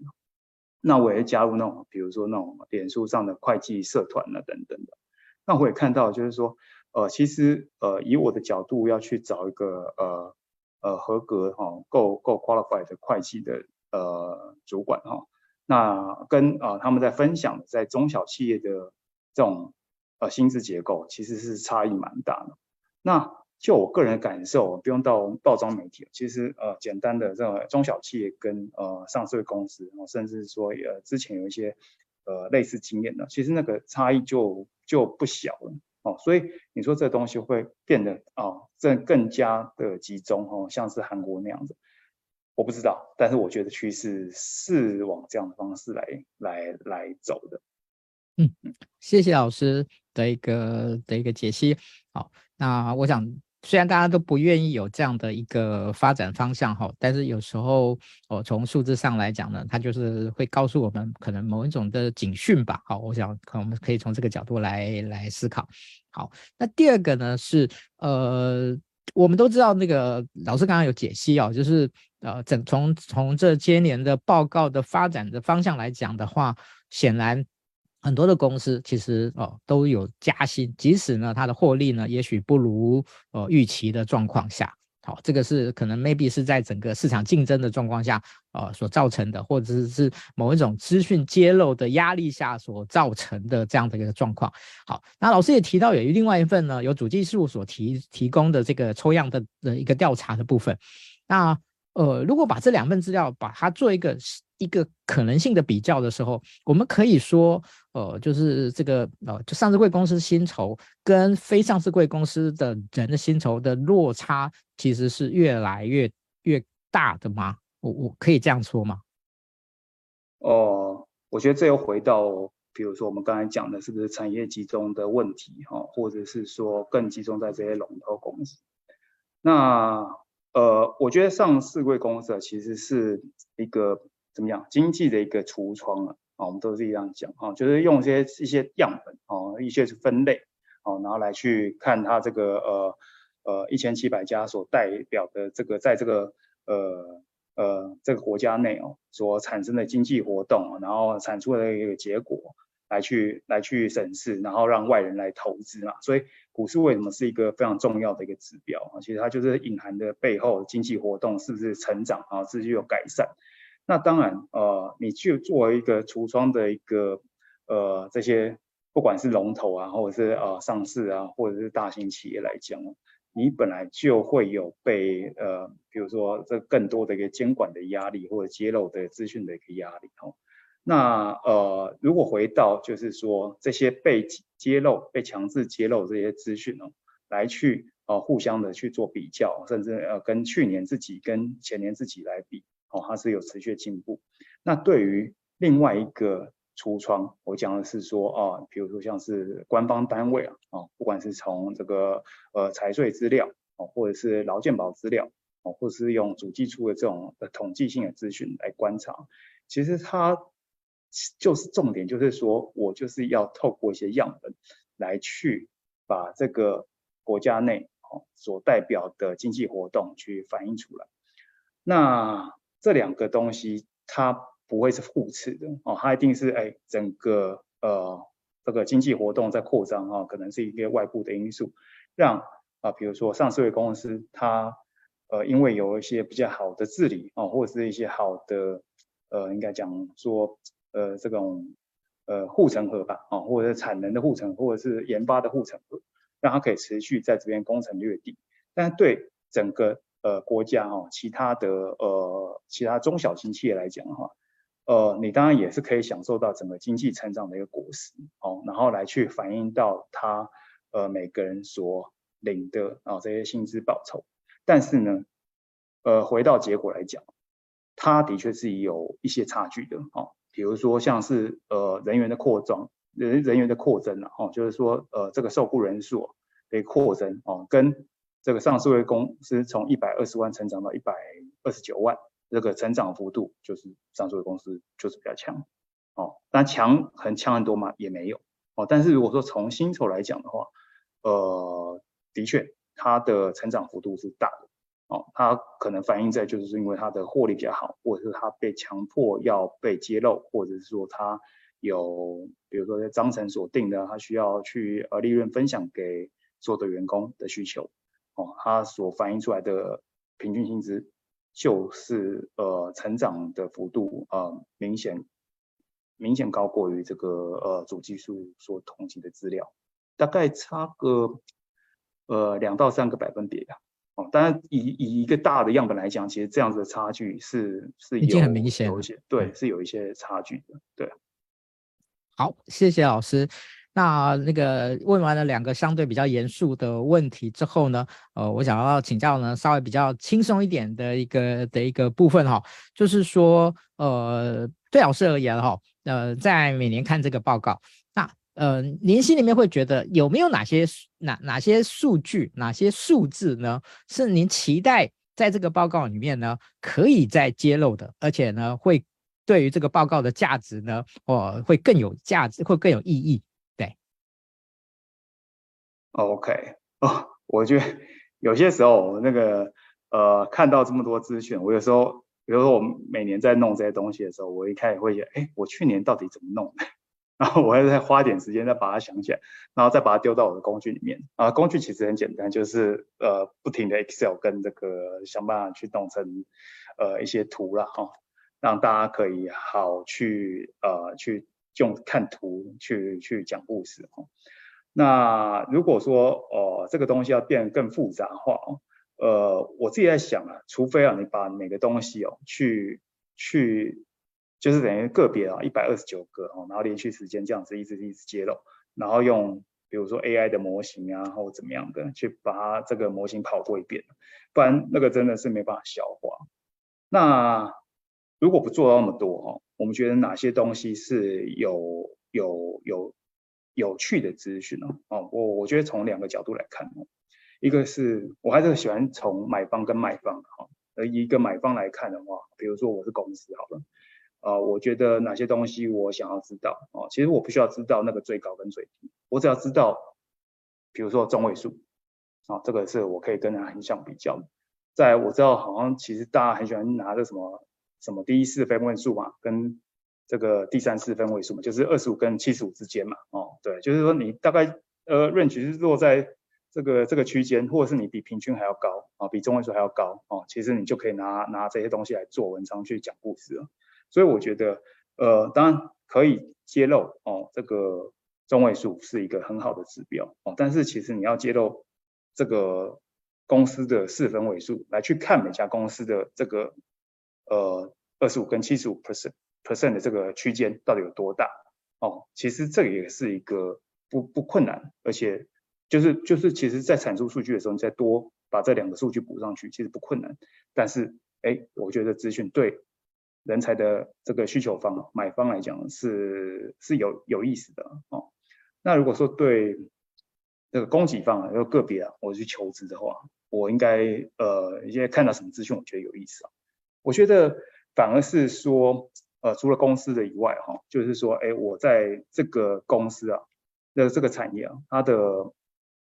那我也加入那种，比如说那种脸书上的会计社团啊等等的，那我也看到就是说，呃，其实呃，以我的角度要去找一个呃。呃，合格哈，够够 qualified 的会计的呃主管哈，那跟啊、他们在分享在中小企业的这种呃薪资结构其实是差异蛮大的。那就我个人的感受，不用到报章媒体，其实呃简单的这种中小企业跟呃上市公司，甚至说呃之前有一些呃类似经验的，其实那个差异就就不小了。哦，所以你说这东西会变得哦，这更加的集中哦，像是韩国那样子，我不知道，但是我觉得趋势是往这样的方式来来来走的。嗯嗯，谢谢老师的一个的一个解析。好，那我想。虽然大家都不愿意有这样的一个发展方向哈，但是有时候哦，从数字上来讲呢，它就是会告诉我们可能某一种的警讯吧。好，我想可能我们可以从这个角度来来思考。好，那第二个呢是呃，我们都知道那个老师刚刚有解析哦，就是呃，整从从这些年的报告的发展的方向来讲的话，显然。很多的公司其实哦都有加薪，即使呢它的获利呢也许不如呃预期的状况下，好，这个是可能 maybe 是在整个市场竞争的状况下呃所造成的，或者是某一种资讯揭露的压力下所造成的这样的一个状况。好，那老师也提到有另外一份呢，由主计事务所提提供的这个抽样的的一个调查的部分，那呃，如果把这两份资料把它做一个一个可能性的比较的时候，我们可以说，呃，就是这个呃，就上市贵公司薪酬跟非上市贵公司的人的薪酬的落差，其实是越来越越大的吗？我我可以这样说吗？哦、我觉得这又回到，比如说我们刚才讲的，是不是产业集中的问题哈，或者是说更集中在这些龙头公司？那呃，我觉得上市柜公司其实是一个怎么样经济的一个橱窗啊，啊，我们都是一样讲啊，就是用一些一些样本啊，一些是分类啊，然后来去看它这个呃呃一千七百家所代表的这个在这个呃呃这个国家内哦所产生的经济活动，然后产出的一个结果。来去来去审视，然后让外人来投资嘛，所以股市为什么是一个非常重要的一个指标啊？其实它就是隐含的背后经济活动是不是成长啊，是不是有改善？那当然，呃，你去作为一个橱窗的一个呃这些不管是龙头啊，或者是呃上市啊，或者是大型企业来讲，你本来就会有被呃比如说这更多的一个监管的压力，或者揭露的资讯的一个压力哦。那呃，如果回到就是说这些被揭露、被强制揭露这些资讯呢，来去呃互相的去做比较，甚至呃跟去年自己跟前年自己来比，哦，它是有持续进步。那对于另外一个橱窗，我讲的是说啊，比如说像是官方单位啊，哦，不管是从这个呃财税资料哦，或者是劳健保资料哦，或者是用主计处的这种统计性的资讯来观察，其实它。就是重点，就是说我就是要透过一些样本来去把这个国家内所代表的经济活动去反映出来。那这两个东西它不会是互斥的哦，它一定是哎整个呃这个经济活动在扩张啊，可能是一个外部的因素，让啊比如说上市公司它呃因为有一些比较好的治理啊，或者是一些好的呃应该讲说。呃，这种呃护城河吧，啊，或者是产能的护城，或者是研发的护城河，让它可以持续在这边攻城略地。但对整个呃国家哈，其他的呃其他中小型企业来讲的话，呃，你当然也是可以享受到整个经济成长的一个果实，哦，然后来去反映到他呃每个人所领的啊这些薪资报酬。但是呢，呃，回到结果来讲，它的确是有一些差距的，哦。比如说像是呃人员的扩张，人人员的扩增了哦，就是说呃这个受雇人数被扩增哦，跟这个上市公司从一百二十万成长到一百二十九万，这个成长幅度就是上市公司就是比较强哦，但强很强很多嘛也没有哦，但是如果说从薪酬来讲的话，呃的确它的成长幅度是大的。哦，它可能反映在就是因为它的获利比较好，或者是它被强迫要被揭露，或者是说它有，比如说在章程所定的，它需要去呃利润分享给所有的员工的需求，哦，它所反映出来的平均薪资就是呃成长的幅度呃明显明显高过于这个呃主技术所统计的资料，大概差个呃两到三个百分点吧。哦，当然以以一个大的样本来讲，其实这样子的差距是是，已经很明显，有一些对，是有一些差距的，对。好，谢谢老师。那那个问完了两个相对比较严肃的问题之后呢，呃，我想要请教呢，稍微比较轻松一点的一个的一个部分哈，就是说，呃，对老师而言哈，呃，在每年看这个报告。呃，您心里面会觉得有没有哪些哪哪些数据、哪些数字呢？是您期待在这个报告里面呢，可以再揭露的，而且呢，会对于这个报告的价值呢，哦，会更有价值，会更有意义。对。OK，哦，我觉得有些时候那个呃，看到这么多资讯，我有时候，比如说我每年在弄这些东西的时候，我一开始会觉得，哎，我去年到底怎么弄的？然后我还再花点时间再把它想起来，然后再把它丢到我的工具里面。啊，工具其实很简单，就是呃不停的 Excel 跟这个想办法去弄成呃一些图了哈，让大家可以好去呃去用看图去去讲故事哈。那如果说呃这个东西要变得更复杂化哦，呃，我自己在想啊，除非啊，你把每个东西哦，去去，就是等于个别啊，一百二十九个哦，然后连续时间这样子一直一直揭露，然后用比如说 AI 的模型啊，或怎么样的，去把它这个模型跑过一遍，不然那个真的是没办法消化。那如果不做到那么多哈，我们觉得哪些东西是有有有有趣的资讯呢？哦，我我觉得从两个角度来看哦。一个是我还是喜欢从买方跟卖方哈，而一个买方来看的话，比如说我是公司好了，啊，我觉得哪些东西我想要知道哦，其实我不需要知道那个最高跟最低，我只要知道，比如说中位数，啊，这个是我可以跟人家横向比较的。在我知道好像其实大家很喜欢拿着什么什么第一四分位数嘛，跟这个第三四分位数嘛，就是二十五跟七十五之间嘛，哦，对，就是说你大概呃 range 是落在。这个这个区间，或者是你比平均还要高啊，比中位数还要高哦，其实你就可以拿拿这些东西来做文章去讲故事了。所以我觉得，呃，当然可以揭露哦，这个中位数是一个很好的指标哦，但是其实你要揭露这个公司的四分位数来去看每家公司的这个呃二十五跟七十五 percent percent 的这个区间到底有多大哦，其实这也是一个不不困难，而且。就是就是，其实，在产出数据的时候，你再多把这两个数据补上去，其实不困难。但是，哎，我觉得资讯对人才的这个需求方、买方来讲是是有有意思的哦。那如果说对这个供给方啊，有个别啊，我去求职的话，我应该呃，现在看到什么资讯，我觉得有意思啊？我觉得反而是说，呃，除了公司的以外哈，就是说，哎，我在这个公司啊，那这个产业啊，它的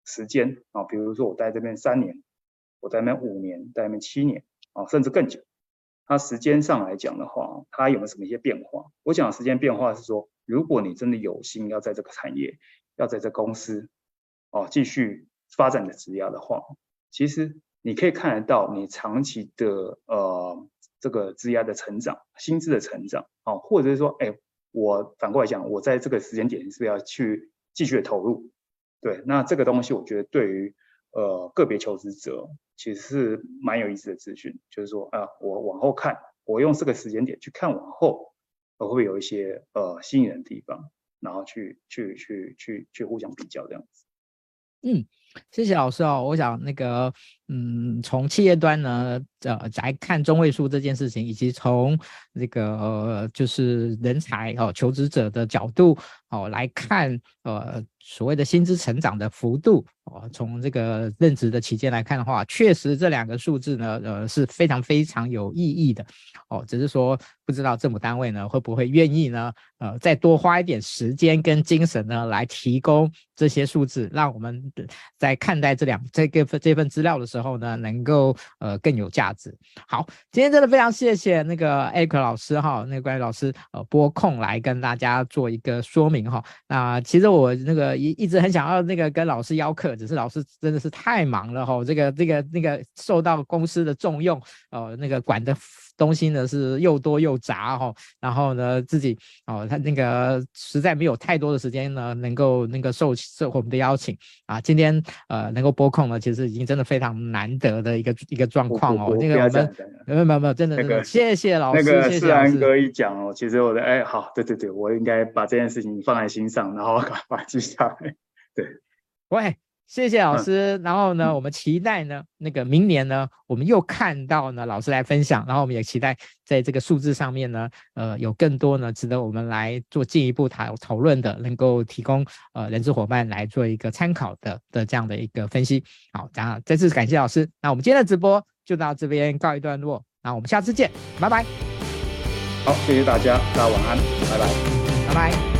时间啊，比如说我待这边三年，我待那边五年，待那边七年啊，甚至更久。它时间上来讲的话，它有没有什么一些变化？我讲的时间变化是说，如果你真的有心要在这个产业，要在这公司哦继续发展的职业的话，其实你可以看得到你长期的呃这个职业的成长、薪资的成长哦，或者是说，哎，我反过来讲，我在这个时间点是不是要去继续的投入？对，那这个东西我觉得对于呃个别求职者其实是蛮有意思的资讯，就是说啊，我往后看，我用这个时间点去看往后，会不会有一些呃吸引人的地方，然后去去去去去互相比较这样子。嗯，谢谢老师哦。我想那个嗯，从企业端呢呃来看中位数这件事情，以及从那个、呃、就是人才哦求职者的角度哦来看呃。所谓的薪资成长的幅度哦，从这个任职的期间来看的话，确实这两个数字呢，呃是非常非常有意义的哦。只是说不知道政府单位呢会不会愿意呢，呃，再多花一点时间跟精神呢来提供这些数字，让我们在看待这两这个份这份资料的时候呢，能够呃更有价值。好，今天真的非常谢谢那个 Eric 老师哈，那个关于老师呃拨空来跟大家做一个说明哈。那其实我那个。一一直很想要那个跟老师邀课，只是老师真的是太忙了哈，这个这个那个受到公司的重用，呃，那个管的东西呢是又多又杂哈，然后呢自己哦他那个实在没有太多的时间呢，能够那个受受我们的邀请啊，今天呃能够播控呢，其实已经真的非常难得的一个一个状况哦。那个我们没有没有没有，真的那个谢谢老师，那个世安哥一讲哦，其实我的哎好，对对对，我应该把这件事情放在心上，然后把它记下来。对，喂，谢谢老师。嗯、然后呢，我们期待呢，那个明年呢，我们又看到呢，老师来分享。然后我们也期待在这个数字上面呢，呃，有更多呢，值得我们来做进一步讨讨论的，能够提供呃人资伙伴来做一个参考的的这样的一个分析。好，这样再次感谢老师。那我们今天的直播就到这边告一段落。那我们下次见，拜拜。好，谢谢大家，大家晚安，拜拜，拜拜。